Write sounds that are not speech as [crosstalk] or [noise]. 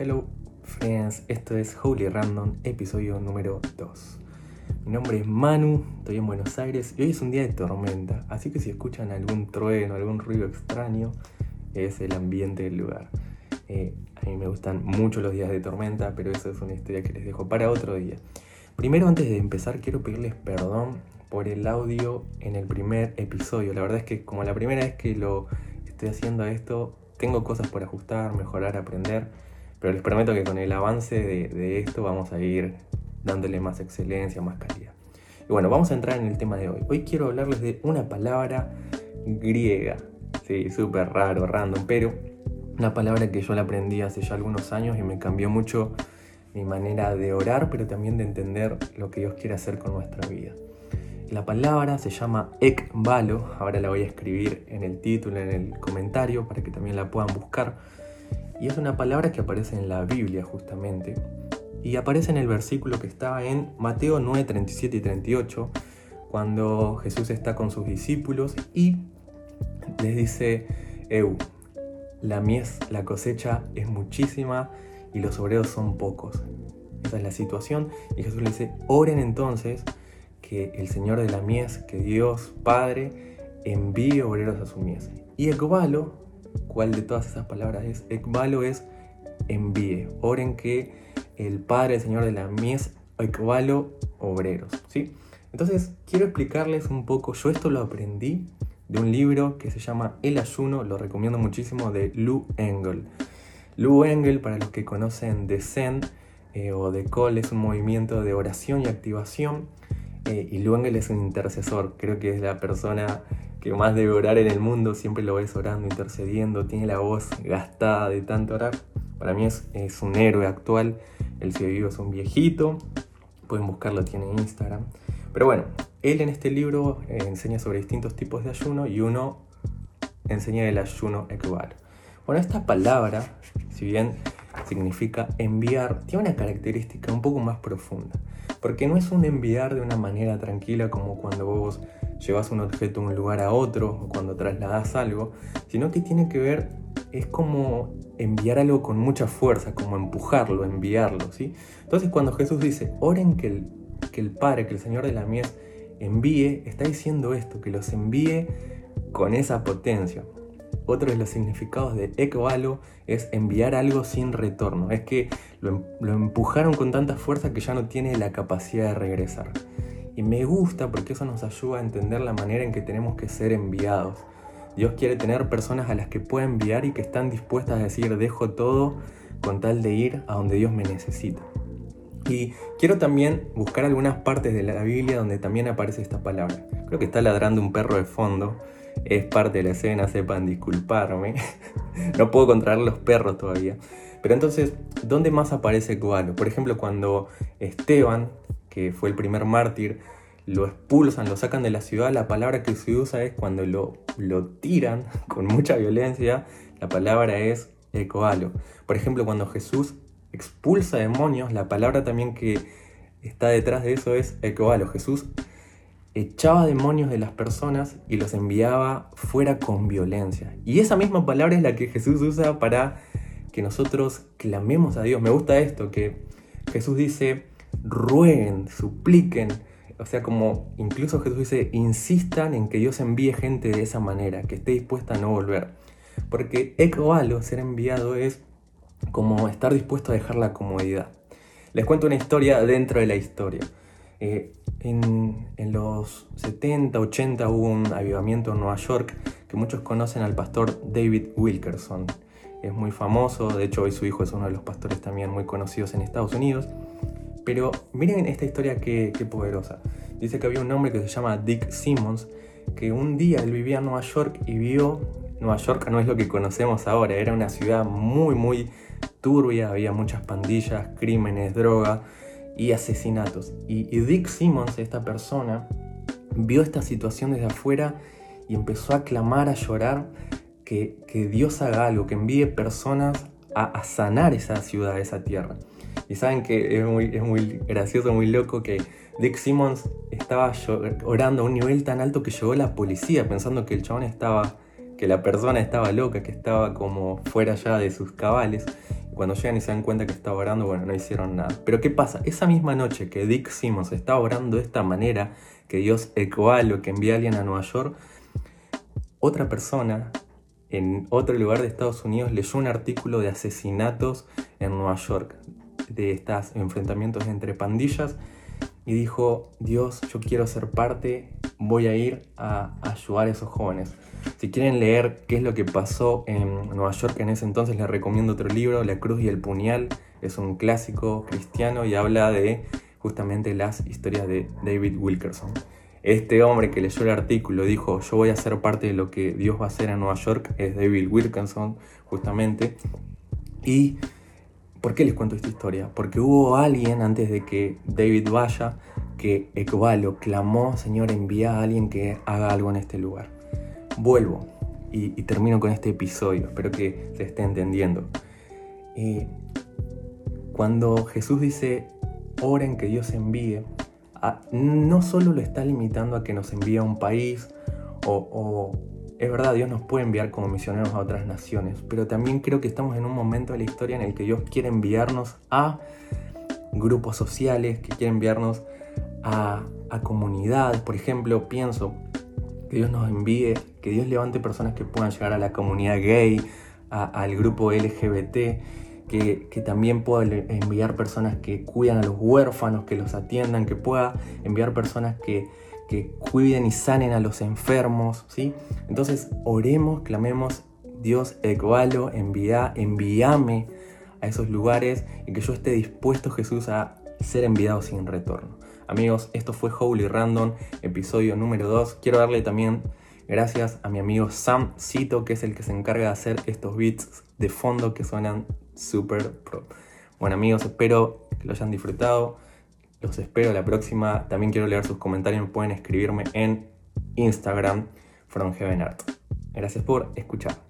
Hello friends, esto es Holy Random, episodio número 2. Mi nombre es Manu, estoy en Buenos Aires y hoy es un día de tormenta, así que si escuchan algún trueno, algún ruido extraño, es el ambiente del lugar. Eh, a mí me gustan mucho los días de tormenta, pero eso es una historia que les dejo para otro día. Primero, antes de empezar, quiero pedirles perdón por el audio en el primer episodio. La verdad es que como la primera vez que lo estoy haciendo esto, tengo cosas por ajustar, mejorar, aprender, pero les prometo que con el avance de, esto vamos a ir dándole más excelencia, más calidad. Y bueno, vamos a entrar en el tema de hoy. Hoy quiero hablarles de una palabra griega. Sí, súper raro, random, pero una palabra que yo la aprendí hace ya algunos años y me cambió mucho mi manera de orar, pero también de entender lo que Dios quiere hacer con nuestra vida. La palabra se llama ekbalo, ahora la voy a escribir en el título, en el comentario, para que también la puedan buscar. Y es una palabra que aparece en la Biblia justamente. Y aparece en el versículo que está en Mateo 9, 37 y 38, cuando Jesús está con sus discípulos y les dice, Eu, la mies, la cosecha es muchísima y los obreros son pocos. Esa es la situación. Y Jesús le dice, oren entonces que el Señor de la mies, que Dios Padre, envíe obreros a su mies. Y ekbalo, ¿cuál de todas esas palabras es? Ekbalo es envíe. Oren que el Padre, el Señor de la mies, ekbalo obreros. ¿sí? Entonces, quiero explicarles un poco. Yo esto lo aprendí de un libro que se llama El ayuno, lo recomiendo muchísimo, de Lou Engel. Lou Engel, para los que conocen de Zen eh, o de es un movimiento de oración y activación eh, y Luengel es un intercesor, creo que es la persona que más debe orar en el mundo, siempre lo ves orando, intercediendo, tiene la voz gastada de tanto orar. Para mí es, un héroe actual, el sigue vivo es un viejito, pueden buscarlo, tiene Instagram. Pero bueno, él en este libro eh, enseña sobre distintos tipos de ayuno y uno enseña el ayuno equivale. Bueno, esta palabra, si bien significa enviar, tiene una característica un poco más profunda. Porque no es un enviar de una manera tranquila como cuando vos llevas un objeto de un lugar a otro o cuando trasladas algo, sino que tiene que ver, es como enviar algo con mucha fuerza, como empujarlo, enviarlo, ¿sí? Entonces cuando Jesús dice, oren que el, que el Padre, que el Señor de la mies envíe, está diciendo esto, que los envíe con esa potencia. Otro de los significados de ecoalo es enviar algo sin retorno. Es que lo, lo, empujaron con tanta fuerza que ya no tiene la capacidad de regresar. Y me gusta porque eso nos ayuda a entender la manera en que tenemos que ser enviados. Dios quiere tener personas a las que pueda enviar y que están dispuestas a decir dejo todo con tal de ir a donde Dios me necesita. Y quiero también buscar algunas partes de la Biblia donde también aparece esta palabra. Creo que está ladrando un perro de fondo es parte de la escena, sepan disculparme. [laughs] no puedo controlar los perros todavía. Pero entonces, ¿dónde más aparece Gualo? Por ejemplo, cuando Esteban, que fue el primer mártir, lo expulsan, lo sacan de la ciudad, la palabra que se usa es cuando lo, lo tiran [laughs] con mucha violencia, la palabra es ecoalo. Por ejemplo, cuando Jesús expulsa demonios, la palabra también que está detrás de eso es ecoalo. Jesús echaba demonios de las personas y los enviaba fuera con violencia. Y esa misma palabra es la que Jesús usa para que nosotros clamemos a Dios. Me gusta esto, que Jesús dice, rueguen, supliquen. O sea, como incluso Jesús dice, insistan en que Dios envíe gente de esa manera, que esté dispuesta a no volver. Porque ecoalo, ser enviado, es como estar dispuesto a dejar la comodidad. Les cuento una historia dentro de la historia. Eh, en, los 70, 80 hubo un avivamiento en Nueva York que muchos conocen al pastor David Wilkerson. Es muy famoso, de hecho hoy su hijo es uno de los pastores también muy conocidos en Estados Unidos. Pero miren esta historia qué poderosa. Dice que había un hombre que se llama Dick Simmons, que un día él vivía en Nueva York y vio, Nueva York no es lo que conocemos ahora, era una ciudad muy, muy turbia, había muchas pandillas, crímenes, droga y asesinatos. Y, Dick Simmons, esta persona, vio esta situación desde afuera y empezó a clamar, a llorar que, Dios haga algo, que envíe personas a, sanar esa ciudad, esa tierra. Y saben que es muy, es muy gracioso, muy loco que Dick Simmons estaba orando a un nivel tan alto que llegó la policía pensando que el chabón estaba, que la persona estaba loca, que estaba como fuera ya de sus cabales cuando llegan y se dan cuenta que estaba orando, bueno, no hicieron nada. Pero ¿qué pasa? Esa misma noche que Dick Simmons estaba orando de esta manera, que Dios ecoa lo que envía a alguien a Nueva York, otra persona en otro lugar de Estados Unidos leyó un artículo de asesinatos en Nueva York, de estos enfrentamientos entre pandillas, y dijo, Dios, yo quiero ser parte, voy a ir a ayudar a esos jóvenes. Si quieren leer qué es lo que pasó en Nueva York en ese entonces, les recomiendo otro libro, La Cruz y el Puñal. Es un clásico cristiano y habla de justamente las historias de David Wilkerson. Este hombre que leyó el artículo dijo, yo voy a ser parte de lo que Dios va a hacer en Nueva York, es David Wilkerson, justamente. ¿Y por qué les cuento esta historia? Porque hubo alguien antes de que David vaya que Ecovalo clamó, Señor, envía a alguien que haga algo en este lugar vuelvo y, termino con este episodio, espero que se esté entendiendo. Eh, cuando Jesús dice, oren que Dios envíe, no solo lo está limitando a que nos envíe a un país, o, es verdad, Dios nos puede enviar como misioneros a otras naciones, pero también creo que estamos en un momento de la historia en el que Dios quiere enviarnos a grupos sociales, que quiere enviarnos a, a comunidades. Por ejemplo, pienso que Dios nos envíe, que Dios levante personas que puedan llegar a la comunidad gay, al grupo LGBT, que, que, también pueda enviar personas que cuidan a los huérfanos, que los atiendan, que pueda enviar personas que, que cuiden y sanen a los enfermos, ¿sí? Entonces oremos, clamemos, Dios, ecualo, envía, envíame a esos lugares y que yo esté dispuesto, Jesús, a ser enviado sin retorno. Amigos, esto fue Holy Random, episodio número 2. Quiero darle también gracias a mi amigo Sam Cito, que es el que se encarga de hacer estos beats de fondo que suenan súper pro. Bueno amigos, espero que lo hayan disfrutado. Los espero la próxima. También quiero leer sus comentarios. Pueden escribirme en Instagram, From. Gracias por escuchar.